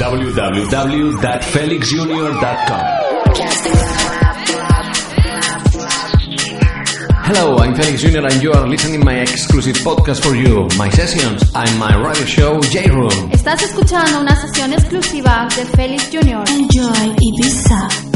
www.felixjunior.com Hello, I'm Felix Jr. and you are listening to my exclusive podcast for you, my sessions and my radio show J-Room. Estás escuchando una sesión exclusiva de Félix Jr. Enjoy Ibiza.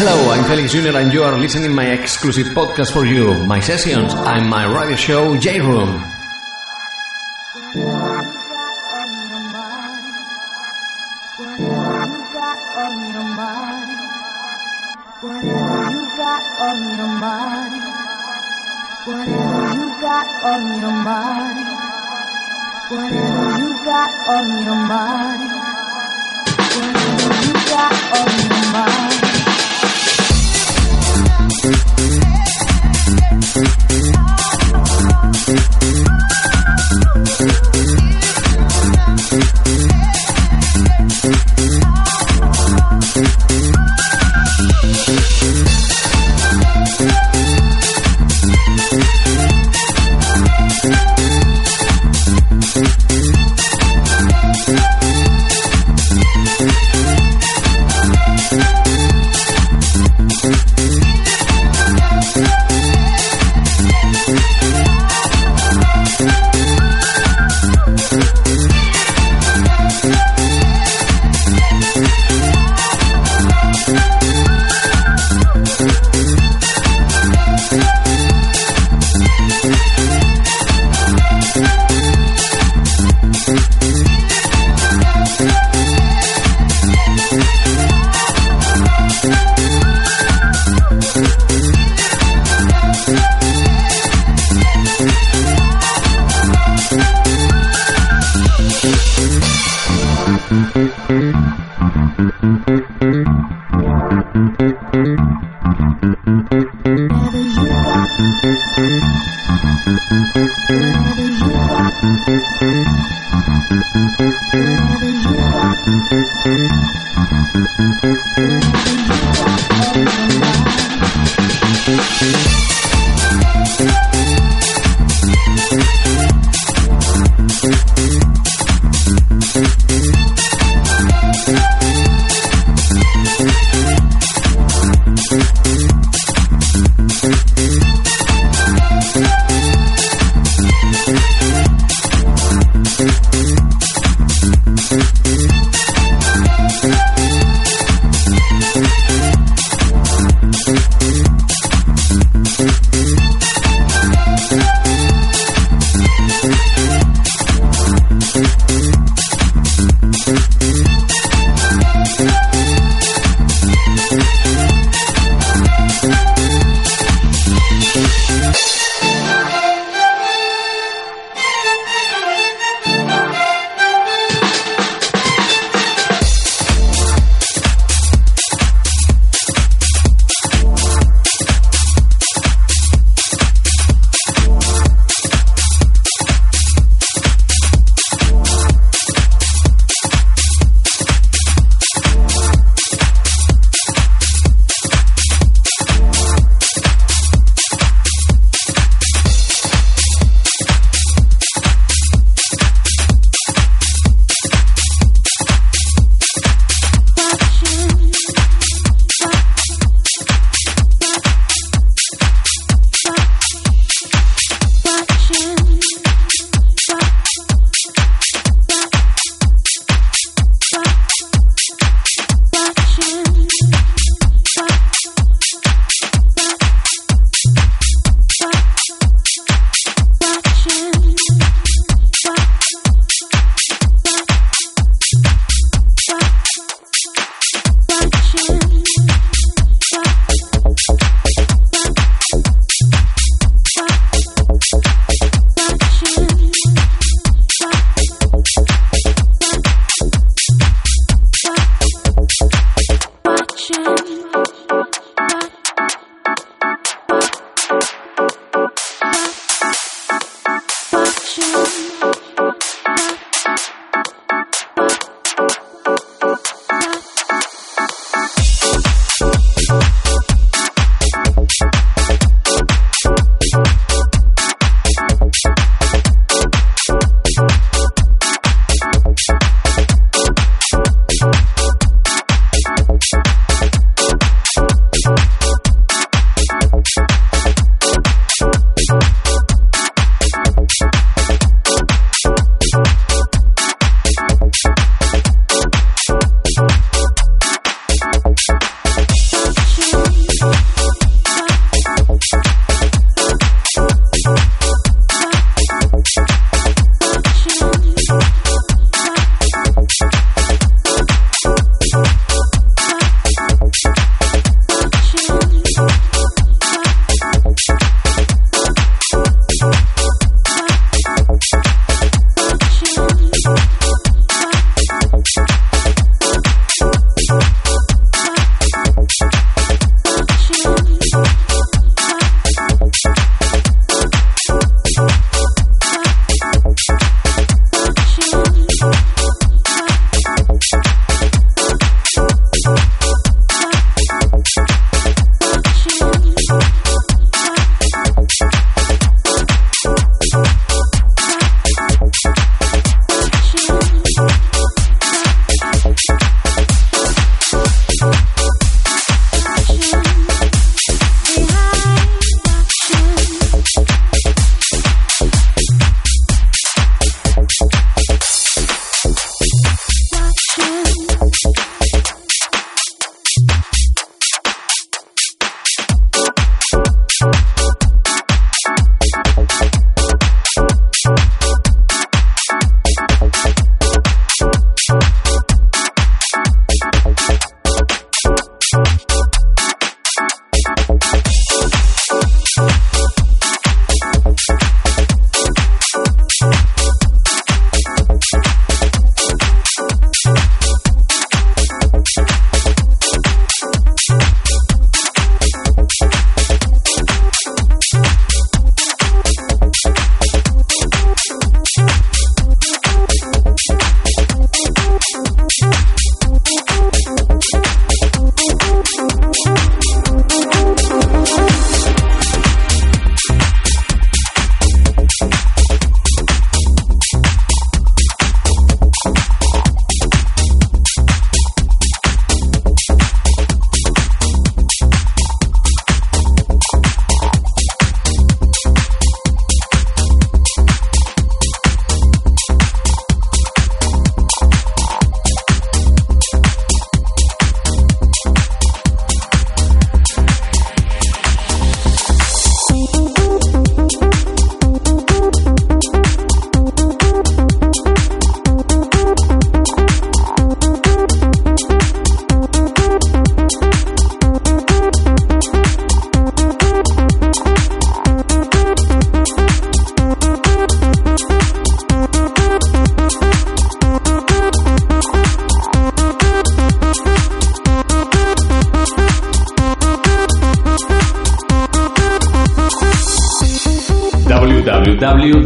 Hello, I'm Felix Jr. and you are listening my exclusive podcast for you, my sessions, and my radio show J Room. Whatever you got on your mind, whatever you got on your mind.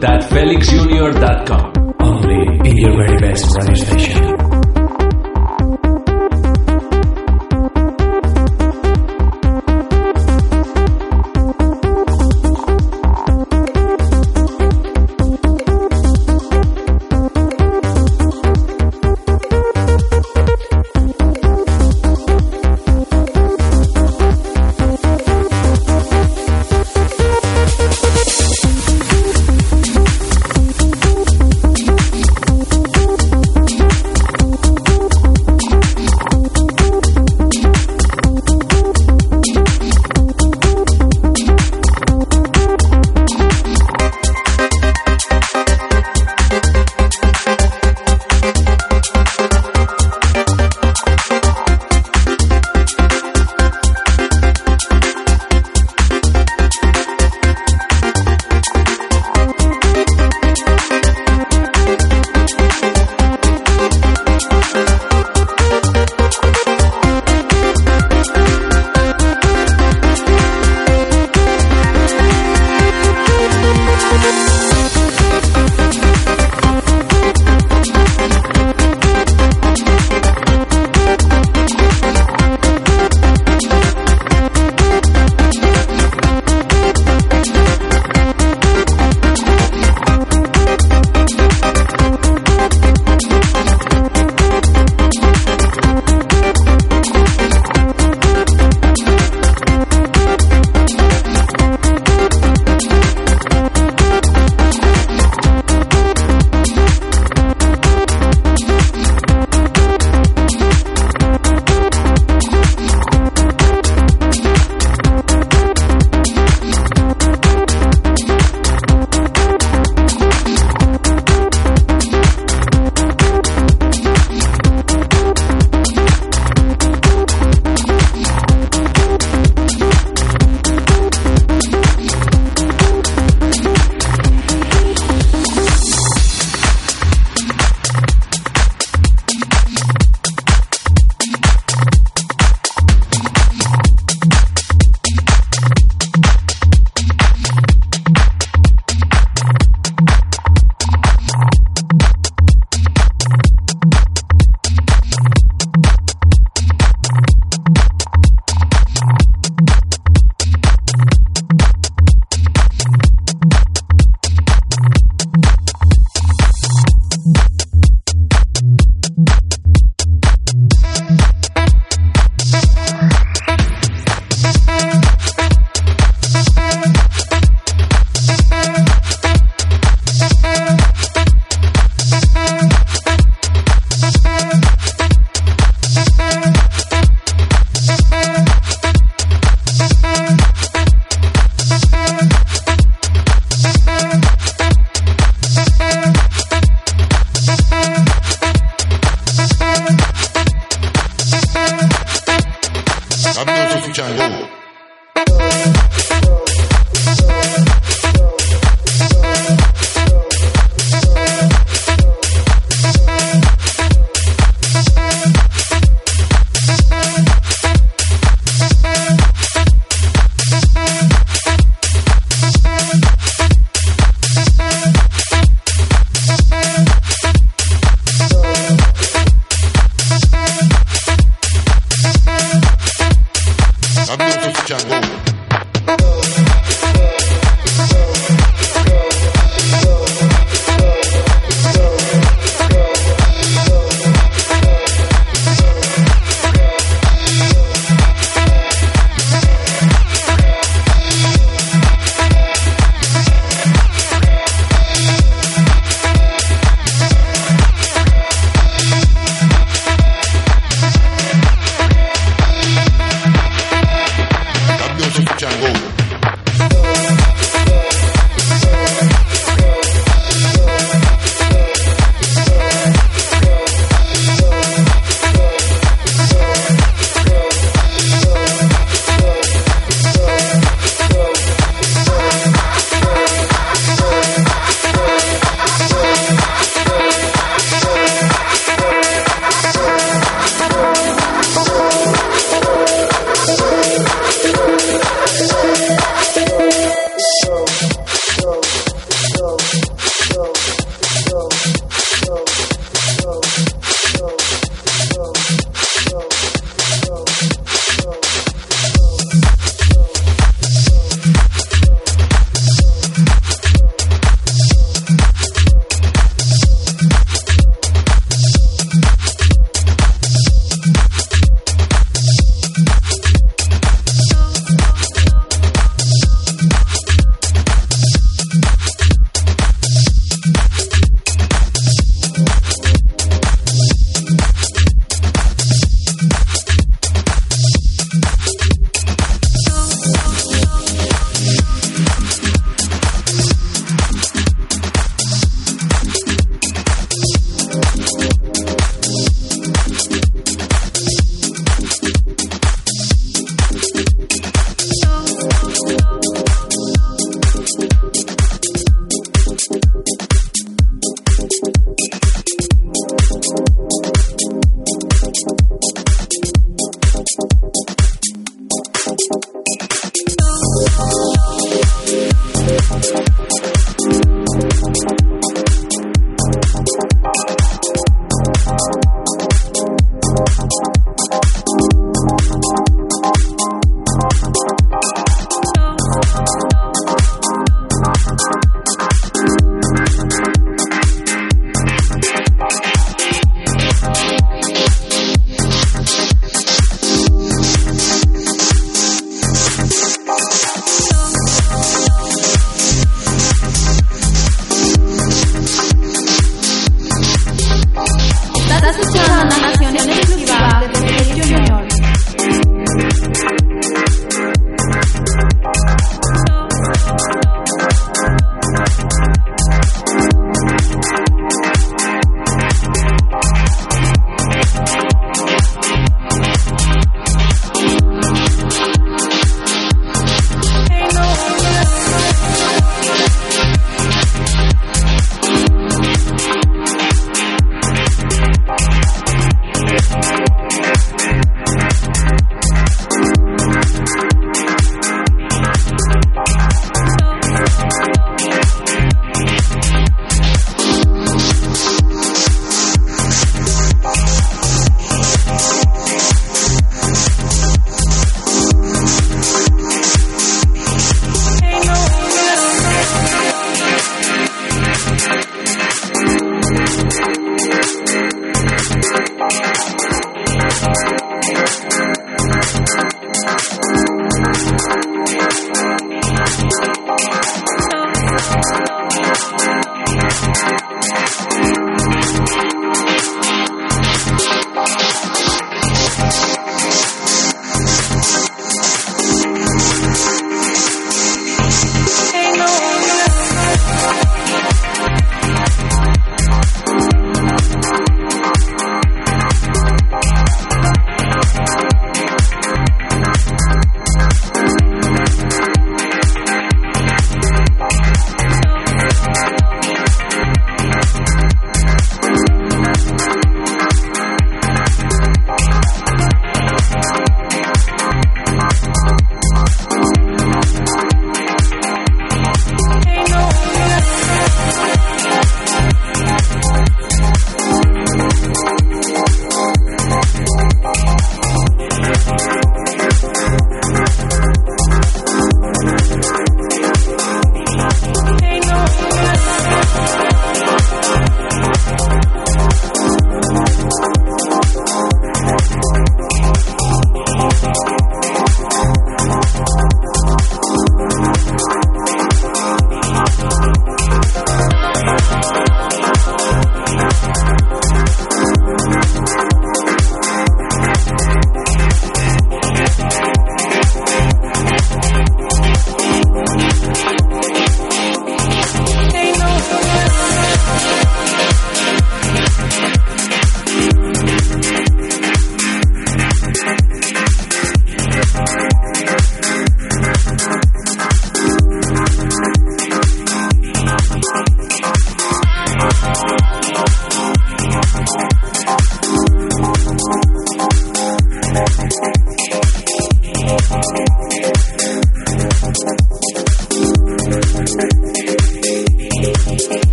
www.felixjunior.com. Only in your very best radio station.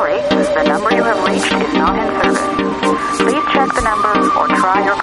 sorry, the number you have reached is not in service. Please check the number or try your